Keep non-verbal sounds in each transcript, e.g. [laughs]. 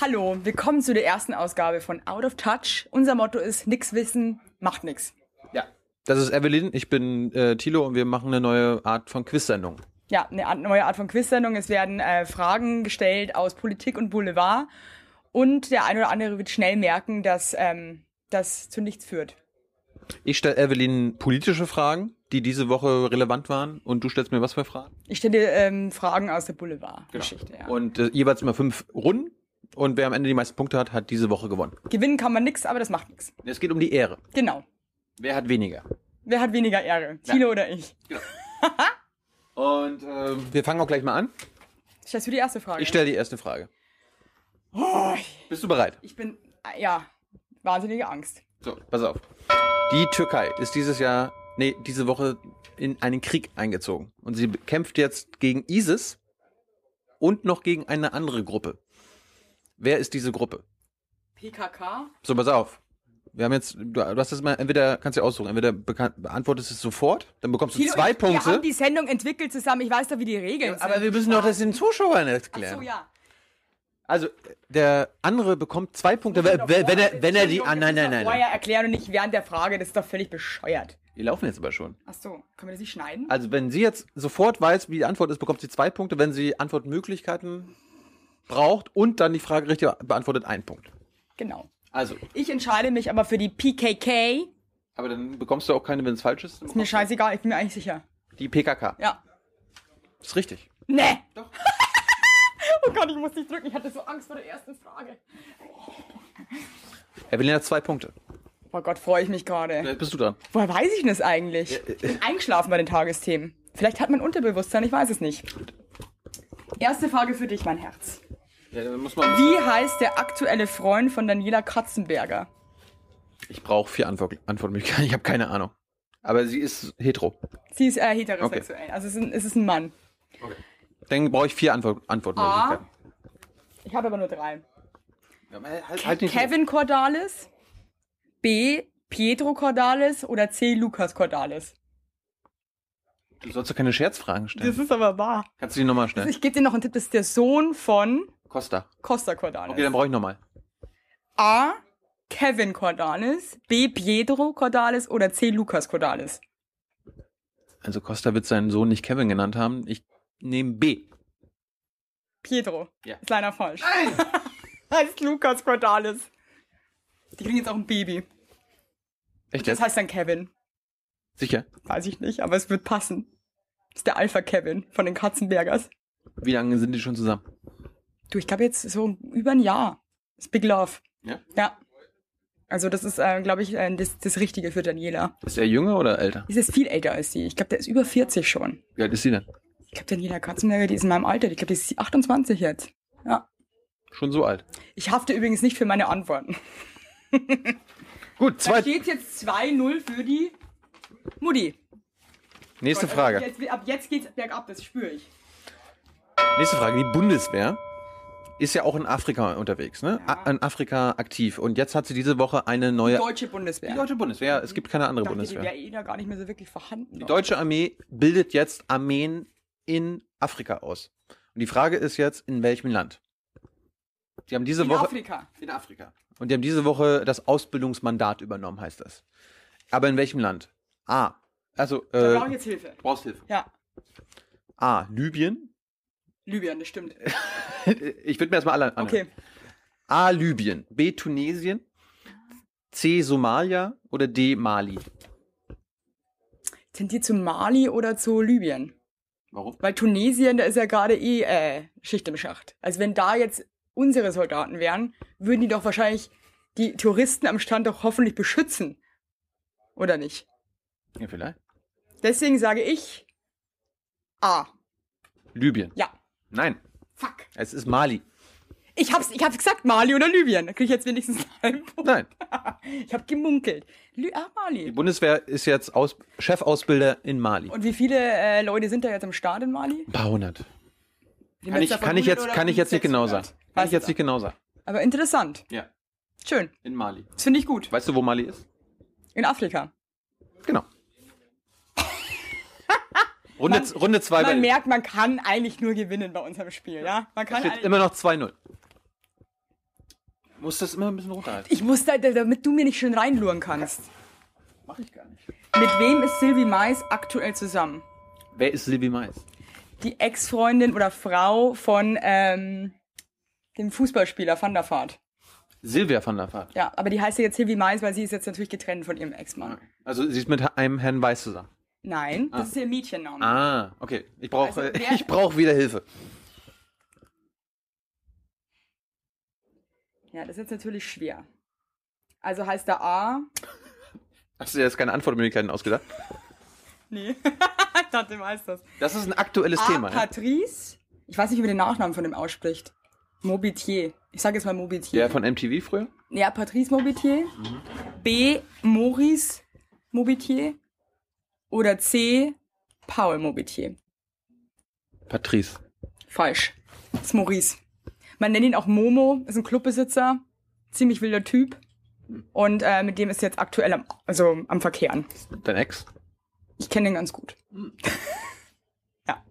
Hallo, willkommen zu der ersten Ausgabe von Out of Touch. Unser Motto ist nix wissen, macht nix. Ja. Das ist Evelyn, ich bin äh, Thilo und wir machen eine neue Art von Quiz-Sendung. Ja, eine Art, neue Art von Quiz-Sendung. Es werden äh, Fragen gestellt aus Politik und Boulevard. Und der eine oder andere wird schnell merken, dass ähm, das zu nichts führt. Ich stelle Evelyn politische Fragen, die diese Woche relevant waren und du stellst mir was für Fragen? Ich stelle ähm, Fragen aus der Boulevard-Geschichte. Genau. Ja. Und äh, jeweils immer fünf Runden und wer am Ende die meisten Punkte hat, hat diese Woche gewonnen. Gewinnen kann man nix, aber das macht nix. Es geht um die Ehre. Genau. Wer hat weniger? Wer hat weniger Ehre? Thilo oder ich? [laughs] Und ähm, wir fangen auch gleich mal an. Stellst du die erste Frage? Ich stelle die erste Frage. Oh, Bist du bereit? ich bin, ja, wahnsinnige Angst. So, pass auf. Die Türkei ist dieses Jahr, nee, diese Woche in einen Krieg eingezogen. Und sie kämpft jetzt gegen ISIS und noch gegen eine andere Gruppe. Wer ist diese Gruppe? PKK? So, pass auf. Wir haben jetzt, du, du hast das mal, entweder kannst du aussuchen, entweder beantwortest es sofort, dann bekommst du Thilo, zwei ich, Wir Punkte. haben die Sendung entwickelt zusammen. Ich weiß doch, wie die Regeln aber sind. wir müssen doch das den Zuschauern Ach erklären. so, ja. Also, der andere bekommt zwei Punkte, wenn, wenn, wenn er, wenn er die, ah, nein, nein, nein, nein. Vorher erklären und nicht während der Frage. Das ist doch völlig bescheuert. Die laufen jetzt aber schon. Ach so, können wir das nicht schneiden? Also, wenn sie jetzt sofort weiß, wie die Antwort ist, bekommt sie zwei Punkte. Wenn sie Antwortmöglichkeiten braucht und dann die Frage richtig beantwortet, ein Punkt. Genau. Also, Ich entscheide mich aber für die PKK. aber dann bekommst du auch keine, wenn es falsch ist. Ist mir scheißegal, ich bin mir eigentlich sicher. Die PKK. Ja. Ist richtig. Nee. Doch. [laughs] oh Gott, ich muss nicht drücken. Ich hatte so Angst vor der ersten Frage. Evelyn hat zwei Punkte. Oh Gott, freue ich mich gerade. Bist du dran. Woher weiß ich denn das eigentlich? Ich bin eingeschlafen bei den Tagesthemen. Vielleicht hat mein Unterbewusstsein, ich weiß es nicht. Erste Frage für dich, mein Herz. Ja, dann muss man Wie heißt der aktuelle Freund von Daniela Katzenberger? ich brauche vier Antwort Antwortmöglichkeiten. Ich habe keine Ahnung. Aber sie ist hetero. Sie ist äh, heterosexuell, also es ist, ein, es ist ein Mann. Dann brauche ich vier Antwort Antwortmöglichkeiten. Ich habe aber nur drei. Ja, halt, halt nicht so. Kevin Cordalis, B. Pietro Cordalis oder C. Lukas Cordalis? Du sollst doch keine Scherzfragen stellen. ist aber wahr. Kannst du die nochmal stellen? Ich gebe dir noch einen Tipp, das ist der Sohn von Costa. Costa Cordalis. Okay, dann brauche ich nochmal. A. Kevin Cordalis, B. Pietro Cordalis oder C. Lukas Cordalis? Also Costa wird seinen Sohn nicht Kevin genannt haben. Ich nehme B. Pietro. Ja. Ist leider falsch. heißt [laughs] Lukas Cordalis. Die kriegen jetzt auch ein Baby. Echt Das heißt dann Kevin. Sicher? Weiß ich nicht, aber es wird passen. Das ist der Alpha Kevin von den Katzenbergers. Wie lange sind die schon zusammen? Du, ich glaube jetzt so über ein Jahr. Das ist Big Love. Ja. Ja. Also das ist, äh, glaube ich, äh, das, das Richtige für Daniela. Ist er jünger oder älter? Ist viel älter als sie. Ich glaube, der ist über 40 schon. Wie alt ist sie denn? Ich glaube, Daniela Katzenberger, die ist in meinem Alter. Ich glaube, die ist 28 jetzt. Ja. Schon so alt. Ich hafte übrigens nicht für meine Antworten. [laughs] Gut, Da zwei, steht jetzt 2-0 für die Mutti. nächste Also Frage. Jetzt, ab jetzt geht's bergab, das spüre ich. Nächste Frage. Die Bundeswehr ist ja auch in Afrika unterwegs, ne? Ja. In Afrika aktiv. Und jetzt hat sie diese Woche eine neue... Deutsche Bundeswehr. Die deutsche Bundeswehr. Es gibt keine andere dachte, die Bundeswehr. wäre eh da gar nicht mehr so wirklich vorhanden. Die deutsche Armee bildet jetzt Armeen in Afrika aus. Und die Frage ist jetzt, in welchem Land? Die haben diese in Woche Afrika. in Afrika. Und die haben diese Woche das Ausbildungsmandat übernommen, heißt das. Aber in welchem Land? A. Also Da brauche ich äh, jetzt Hilfe. brauchst Hilfe. Ja, A. Libyen. Libyen, das stimmt. [laughs] ich würde mir erstmal alle anhören. Okay. A. Libyen. B. Tunesien. C. Somalia oder D. Mali. Tendiert zu Mali oder zu Libyen? Warum? Weil Tunesien, da ist ja gerade eh äh, Schicht im Schacht. Also wenn da jetzt unsere Soldaten wären, würden die doch wahrscheinlich die Touristen am Strand doch hoffentlich beschützen. Oder nicht? Ja, vielleicht. Deswegen sage ich A. Libyen. Ja. Nein, Fuck. es ist Mali. Ich hab's, ich hab's gesagt, Mali oder Libyen. Da krieg ich jetzt wenigstens einen Punkt. Nein. Ich hab gemunkelt. Lü ah, Die Mali. Bundeswehr ist jetzt Aus Chefausbilder in Mali. Und wie viele äh, Leute sind da jetzt am Start in Mali? Ein paar hundert. Die Kann ich, kann ich 100 jetzt, kann ich jetzt nicht genau 600? sagen. Kann ich jetzt nicht genau sagen. Aber interessant. Ja. Schön. In Mali. Das finde ich gut. Weißt du, wo Mali ist? In Afrika. Genau. Runde, Man- Runde zwei Man bei merkt, man kann eigentlich nur gewinnen bei unserem Spiel, ja? Man kann steht immer noch 2-0. Muss das immer ein bisschen runterhalten. Ich muss da, damit du mir nicht schön reinluren kannst. Mach ich gar nicht. Mit wem ist Sylvie Mais aktuell zusammen? Wer ist Silvi Mais? Die Ex-Freundin oder Frau von ähm, dem Fußballspieler Van der Vaart. Silvia van der Vaart. Ja, aber die heißt ja jetzt Sylvie Mais, weil sie ist jetzt natürlich getrennt von ihrem Ex-Mann. Also sie ist mit einem Herrn Weiß zusammen. Nein, das ist ihr Mädchenname. Ah, okay. Ich brauche Also, [laughs] äh, ich brauche wieder Hilfe. Ja, das ist jetzt natürlich schwer. Also heißt da A. Hast du dir jetzt keine Antwortmöglichkeiten ausgedacht? Nee. [laughs] ich dachte, du weißt das. Das ist ein aktuelles A. Thema. Ja? Patrice. Ich weiß nicht, wie man den Nachnamen von dem ausspricht. Mobitier. Ich sage jetzt mal Mobitier. Der von MTV früher? Ja, Patrice Mobitier. B. Maurice Mobitier. Oder C. Paul Mobitier. Patrice. Falsch. Das ist Maurice. Man nennt ihn auch Momo, ist ein Clubbesitzer, ziemlich wilder Typ. Und äh, mit dem ist jetzt aktuell am, also am Verkehren. Dein Ex? Ich kenne den ganz gut. [laughs]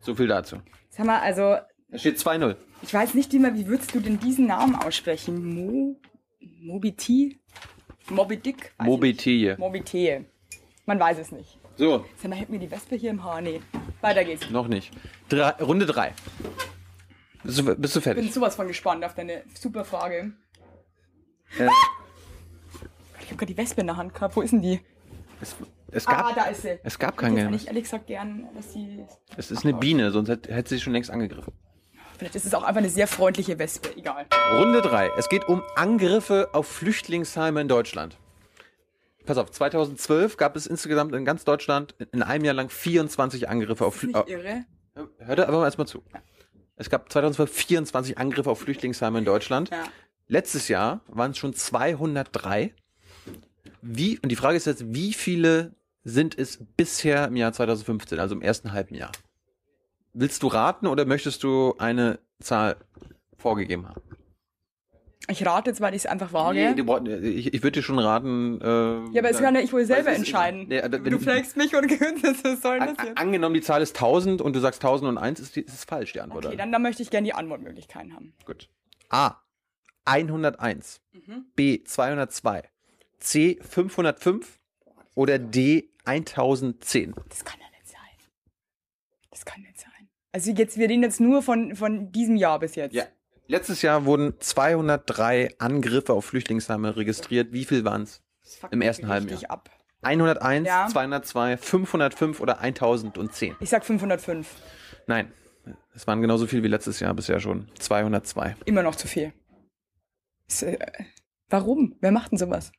So viel dazu. Sag mal, also, Da steht 2-0. ich weiß nicht, wie, man- wie würdest du denn diesen Namen aussprechen? Mo, Mobiti? Moby Dick? Weiß Moby ich T. nicht. Mobite. Man weiß es nicht. So, Sag mal, hält mir die Wespe hier im Haar? Nee. Weiter geht's. noch nicht. Drei, Runde 3. Bist du, bist du Ich bin fertig? sowas von gespannt auf deine super Frage. Äh, Ich habe gerade die Wespe in der Hand gehabt. Wo ist denn die? es, es Ah, gab, da ist sie. es gab Ich hätte keine. eigentlich ehrlich gesagt gern, dass sie. Es ist eine Biene, sonst hätte, hätte sie schon längst angegriffen. Vielleicht ist es auch einfach eine sehr freundliche Wespe. Egal. Runde 3. Es geht um Angriffe auf Flüchtlingsheime in Deutschland. Pass auf, 2012 gab es insgesamt in ganz Deutschland in einem Jahr lang 24 Angriffe auf irre. Hör da aber erstmal zu. Es gab 2012 24 Angriffe auf Flüchtlingsheime in Deutschland. Ja. Letztes Jahr waren es schon 203. Wie, und die Frage ist jetzt, wie viele sind es bisher im Jahr 2015, also im ersten halben Jahr? Willst du raten oder möchtest du eine Zahl vorgegeben haben? Ich rate jetzt, weil ich es einfach wage. Nee, du ich, ich würde dir schon raten. Äh, ja, aber es kann ja ich wohl selber ist- entscheiden. Nee, aber wenn- du flagst mich und [laughs] was soll an, das jetzt? angenommen, die Zahl ist 1000 und du sagst 1001, ist, ist es falsch, die Antwort. Okay, dann, dann möchte ich gerne die Antwortmöglichkeiten haben. Gut. A. 101. Mhm. B. 202. C. 505. Oder D. 1010. Das kann ja nicht sein. Das kann nicht sein. Also jetzt, wir reden jetzt nur von, von diesem Jahr bis jetzt. Letztes Jahr wurden 203 Angriffe auf Flüchtlingsheime registriert. Wie viel waren es? Im ersten halben Jahr. ab. 101, Ja. 202, 505 oder 1010? Ich sag 505. Nein, es waren genauso viel wie letztes Jahr bisher schon. 202. Immer noch zu viel. Ist, äh, warum? Wer macht denn sowas?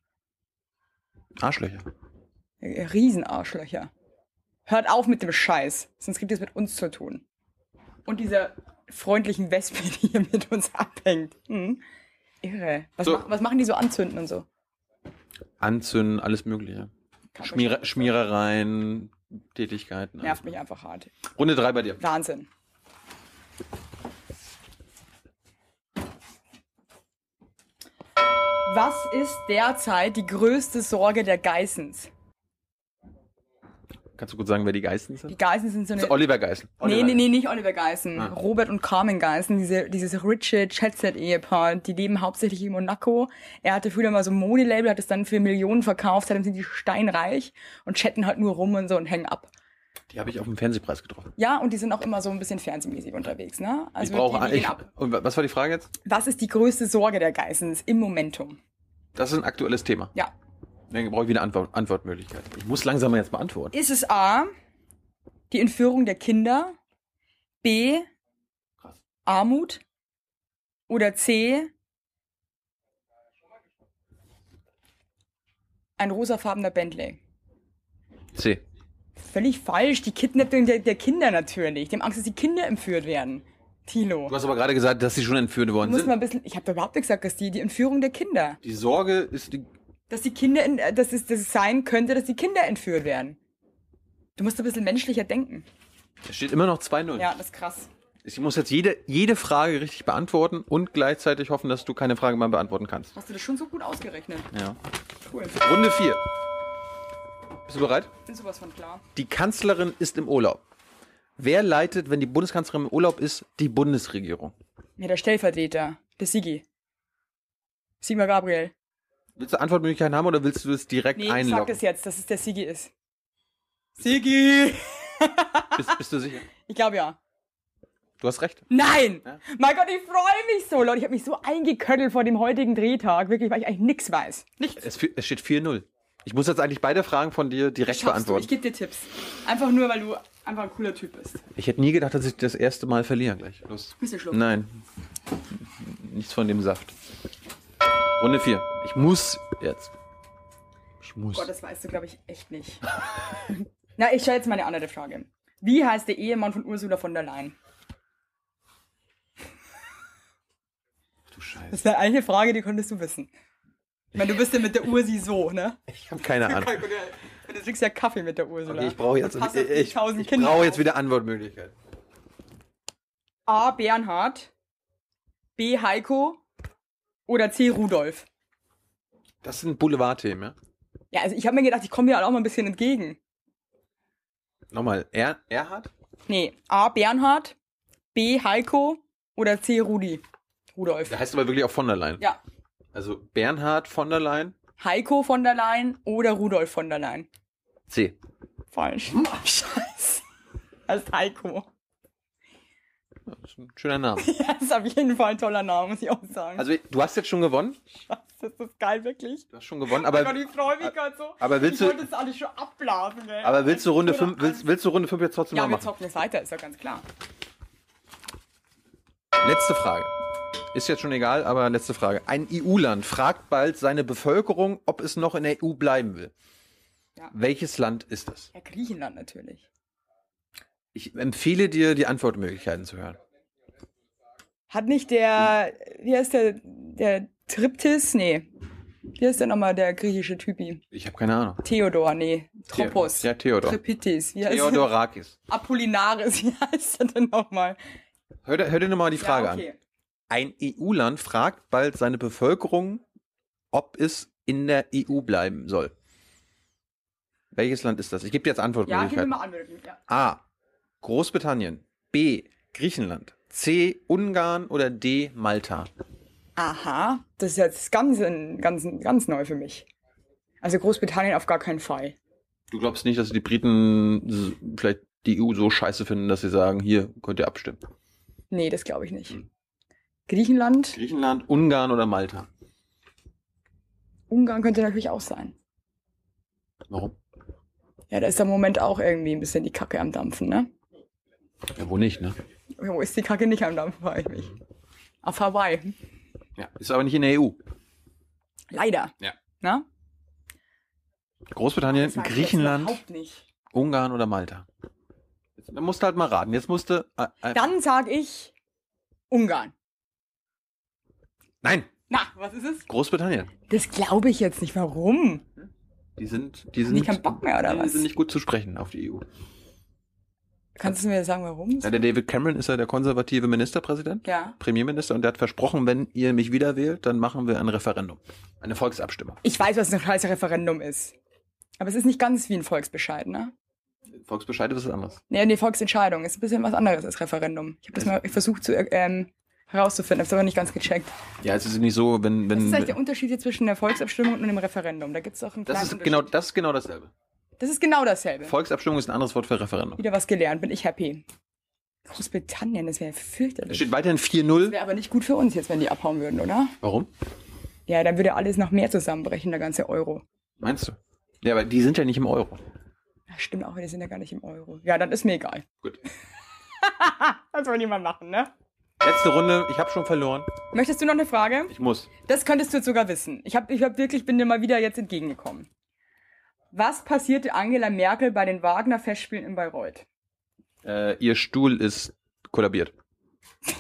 Arschlöcher. Äh, Riesenarschlöcher. Hört auf mit dem Scheiß, sonst ihr es mit uns zu tun. Und dieser freundlichen Wespe, die hier mit uns abhängt. Hm. Irre. Was, So. mach, was machen die so anzünden und so? Anzünden, alles Mögliche. Schmiere, Schmierereien, Tätigkeiten. Nervt mich einfach hart. Runde 3 bei dir. Wahnsinn. Was ist derzeit die größte Sorge der Geissens? Kannst du gut sagen, wer die Geißen sind? Die Geißen sind so Das eine. ist Oliver Geißen. Nee, Oliver. nee, nee, nicht Oliver Geißen. Ah. Robert und Carmen Geißen, diese, dieses richie Chatset-Ehepaar, die leben hauptsächlich in Monaco. Er hatte früher mal so ein Modelabel, hat es dann für Millionen verkauft, seitdem sind die steinreich und chatten halt nur rum und so und hängen ab. Die habe ich auf dem Fernsehpreis getroffen. Ja, und die sind auch immer so ein bisschen fernsehmäßig unterwegs, ne? Also ich brauche die, ich, ab. und was war die Frage jetzt? Was ist die größte Sorge der Geissens im Momentum? Das ist ein aktuelles Thema. Ja. Dann brauche ich wieder Antwort, Antwortmöglichkeit. Ich muss langsam mal jetzt beantworten. Ist es A, die Entführung der Kinder, B, Krass. Armut oder C, ein rosafarbener Bentley? C. Völlig falsch, die Kidnapping der, der Kinder natürlich. Dem Angst, dass die Kinder entführt werden. Tilo. Du hast aber gerade gesagt, dass sie schon entführt worden Du musst mal sind. ein bisschen, ich habe da überhaupt nicht gesagt, dass die, die Entführung der Kinder. Die Sorge ist die. Dass die Kinder, in, äh, dass, es, dass es sein könnte, dass die Kinder entführt werden. Du musst ein bisschen menschlicher denken. Es steht immer noch 2-0. Ja, das ist krass. Ich muss jetzt jede, jede Frage richtig beantworten und gleichzeitig hoffen, dass du keine Frage mehr beantworten kannst. Hast du das schon so gut ausgerechnet? Ja. Cool. Runde 4. Bist du bereit? Bin sowas von klar. Die Kanzlerin ist im Urlaub. Wer leitet, wenn die Bundeskanzlerin im Urlaub ist, die Bundesregierung? Ja, der Stellvertreter, der Sigi. Sigmar Gabriel. Willst du Antwortmöglichkeiten haben oder willst du es direkt Nee, ich sag einloggen? das jetzt, dass es der Sigi ist. Sigi! [laughs] Bist, bist du sicher? Ich glaube ja. Du hast recht. Nein! Ja. Mein Gott, ich freue mich so, Leute. Ich habe mich so eingeköttelt vor dem heutigen Drehtag. Wirklich, weil ich eigentlich nichts weiß. Nichts. Es, es steht 4-0. Ich muss jetzt eigentlich beide Fragen von dir direkt Schaffst du. beantworten. Ich gebe dir Tipps. Einfach nur, weil du einfach ein cooler Typ bist. Ich hätte nie gedacht, dass ich das erste Mal verliere gleich. Los. Bist du schlucken? Nein. Nichts von dem Saft. Runde 4. Ich muss jetzt. Ich muss. Gott, das weißt du, glaube ich, echt nicht. [laughs] Na, ich stelle jetzt mal eine andere Frage. Wie heißt der Ehemann von Ursula von der Leyen? du Scheiße. Das ist eine eigene Frage, die konntest du wissen. Ich meine, du bist ja mit der Ursi so, ne? Ich habe keine [laughs] Ahnung. Du trinkst ja Kaffee mit der Ursula. Okay, ich brauche jetzt, ich, ich, ich auf. jetzt wieder Antwortmöglichkeiten. A. Bernhard, B. Heiko oder C. Rudolf. Das sind Boulevardthemen, ja? Ja, also ich habe mir gedacht, ich komme dir auch mal ein bisschen entgegen. Nochmal. Er, Erhard? Nee, A. Bernhard, B. Heiko oder C. Rudi. Rudolf. Der heißt aber wirklich auch von der Leyen. Ja, Also Bernhard von der Leyen. Heiko von der Leyen oder Rudolf von der Leyen. C. Falsch. Scheiße. Das ist Heiko. Das ist ein schöner Name. [laughs] Ja, das ist auf jeden Fall ein toller Name, muss ich auch sagen. Also du hast jetzt schon gewonnen. Scheiße, ist das geil, wirklich. Du hast schon gewonnen, Oh aber, Gott, ich freue mich gerade so. aber willst ich du- wollte das alles schon abblasen, gell. aber willst du Runde Ich bin 5 so willst, willst du Runde 5 jetzt trotzdem Ja, mal wir machen? zocken es weiter, ist ja ganz klar. Letzte Frage. Ist jetzt schon egal, aber letzte Frage. Ein EU-Land fragt bald seine Bevölkerung, ob es noch in der EU bleiben will. Ja. Welches Land ist das? Ja, Griechenland natürlich. Ich empfehle dir, die Antwortmöglichkeiten zu hören. Hat nicht der, wie heißt der, der Triptis? Nee. Wie heißt der nochmal, der griechische Typi? Ich habe keine Ahnung. Theodor, nee. Tropos. Ja, Theodor. Tripitis. Wie heißt Theodorakis. [laughs] Apollinaris, wie heißt er denn nochmal? Hör, dir- hör dir nochmal die Frage ja, an. okay. Ein EU-Land fragt bald seine Bevölkerung, ob es in der EU bleiben soll. Welches Land ist das? Ich gebe dir jetzt Ja, gib mir Antwortmöglichkeiten. mal an, wirklich. Ja. A. Großbritannien. B. Griechenland. C. Ungarn oder D. Malta. Aha, das ist jetzt ganz, ganz, ganz neu für mich. Also Großbritannien auf gar keinen Fall. Du glaubst nicht, dass die Briten vielleicht die EU so scheiße finden, dass sie sagen, hier könnt ihr abstimmen. Nee, das glaube ich nicht. Hm. Griechenland, Griechenland, Ungarn oder Malta. Ungarn könnte natürlich auch sein. Warum? Ja, da ist im Moment auch irgendwie ein bisschen die Kacke am Dampfen, ne? Ja, wo nicht, ne? Wo ist die Kacke nicht am Dampfen, frage ich mich. Auf Hawaii. Ja, ist aber nicht in der EU. Leider. Ja. Na? Großbritannien, Das jetzt Griechenland. Ungarn oder Malta. Da musst du halt mal raten. Jetzt musste. Äh, äh, Dann sag ich Ungarn. Nein, Na, was ist es? Großbritannien. Das glaube ich jetzt nicht. Warum? Die sind, die sind, Bock mehr, oder die was? sind nicht gut zu sprechen auf die EU. Kannst du mir sagen, warum? Ja, der David Cameron ist ja der konservative Ministerpräsident, Ja. Premierminister, und der hat versprochen, wenn ihr mich wieder wählt, dann machen wir ein Referendum. Eine Volksabstimmung. Ich weiß, was ein scheiß Referendum ist. Aber es ist nicht ganz wie ein Volksbescheid, ne? Volksbescheid ist was anderes. Nee, nee, Volksentscheidung ist ein bisschen was anderes als Referendum. Ich habe das mal versucht zu ähm, herauszufinden, hab's aber nicht ganz gecheckt. Ja, es ist nicht so, wenn, Was ist wenn. eigentlich der Unterschied hier zwischen der Volksabstimmung und einem Referendum? Da gibt's doch einen das ist genau, das ist genau dasselbe. Das ist genau dasselbe. Volksabstimmung ist ein anderes Wort für Referendum. Wieder was gelernt, bin ich happy. Großbritannien, das wäre Es fürchterlich. steht weiterhin Das 4-0. wäre aber nicht gut für uns jetzt, wenn die abhauen würden, oder? Warum? Ja, dann würde alles noch mehr zusammenbrechen, der ganze Euro. Meinst du? Ja, aber die sind ja nicht im Euro. Ja, stimmt auch, die sind ja gar nicht im Euro. Ja, dann ist mir egal. Gut. [laughs] Das wollen die mal machen, ne? Letzte Runde, ich habe schon verloren. Möchtest du noch eine Frage? Ich muss. Das könntest du jetzt sogar wissen. Ich habe ich hab wirklich, bin dir mal wieder jetzt entgegengekommen. Was passierte Angela Merkel bei den Wagner-Festspielen in Bayreuth? Äh, ihr Stuhl ist kollabiert. [laughs]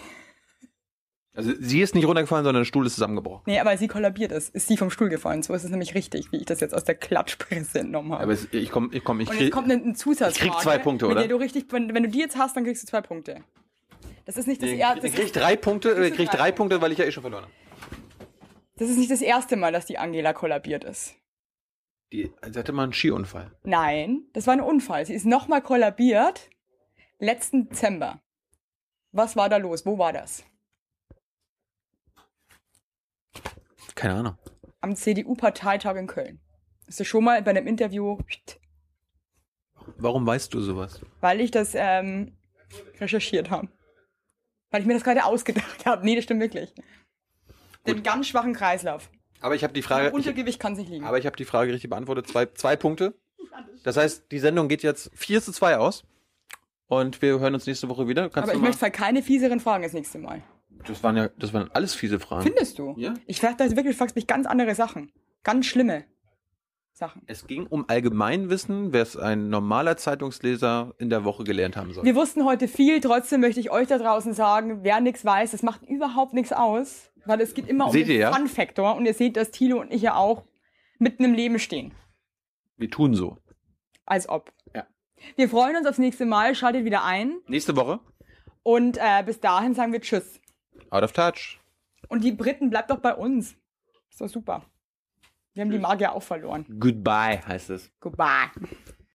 Also sie ist nicht runtergefallen, sondern der Stuhl ist zusammengebrochen. Nee, aber sie kollabiert ist. Ist sie vom Stuhl gefallen. So ist es nämlich richtig, wie ich das jetzt aus der Klatschpresse entnommen habe. Aber es, ich komme, ich komme, ich Und jetzt krieg, kommt eine Zusatzfrage. ich krieg zwei Punkte, oder? Der du richtig, wenn, wenn du die jetzt hast, dann kriegst du zwei Punkte. Das ist nicht das ich erste. krieg drei Punkte, ich krieg drei Punkte, weil ich ja eh schon verloren habe. Das ist nicht das erste Mal, dass die Angela kollabiert ist. Die, sie hatte mal einen Skiunfall. Nein, das war ein Unfall. Sie ist nochmal kollabiert. Letzten Dezember. Was war da los? Wo war das? Keine Ahnung. Am CDU-Parteitag in Köln. Ist das schon mal bei einem Interview, Warum weißt du sowas? weil ich das ähm, recherchiert habe. Weil ich mir das gerade ausgedacht [laughs] habe. Nee, das stimmt wirklich. Den ganz schwachen Kreislauf. Aber ich habe die Frage. Ich, Untergewicht kann es nicht liegen. aber ich habe die Frage richtig beantwortet. Zwei, zwei Punkte. [laughs] Das heißt, die Sendung geht jetzt 4 zu 2 aus. Und wir hören uns nächste Woche wieder. Kannst Aber ich mal, möchte keine fieseren Fragen das nächste Mal. das waren ja, das waren alles fiese Fragen. Findest du? Ja. Ich frage da wirklich, du fragst mich ganz andere Sachen. Ganz schlimme Sachen. Es ging um Allgemeinwissen, wer es ein normaler Zeitungsleser in der Woche gelernt haben soll. Wir wussten heute viel, trotzdem möchte ich euch da draußen sagen, wer nichts weiß, das macht überhaupt nichts aus, weil es geht immer um Seht den ihr, ja? Fun-Faktor und ihr seht, dass Thilo und ich ja auch mitten im Leben stehen. Wir tun so. Als ob. Ja. Wir freuen uns aufs nächste Mal, schaltet wieder ein Nächste Woche, und äh, bis dahin sagen wir Tschüss. out of touch. Und die Briten bleibt doch bei uns. Ist doch super. Wir haben die Magier auch verloren. Goodbye heißt es. Goodbye.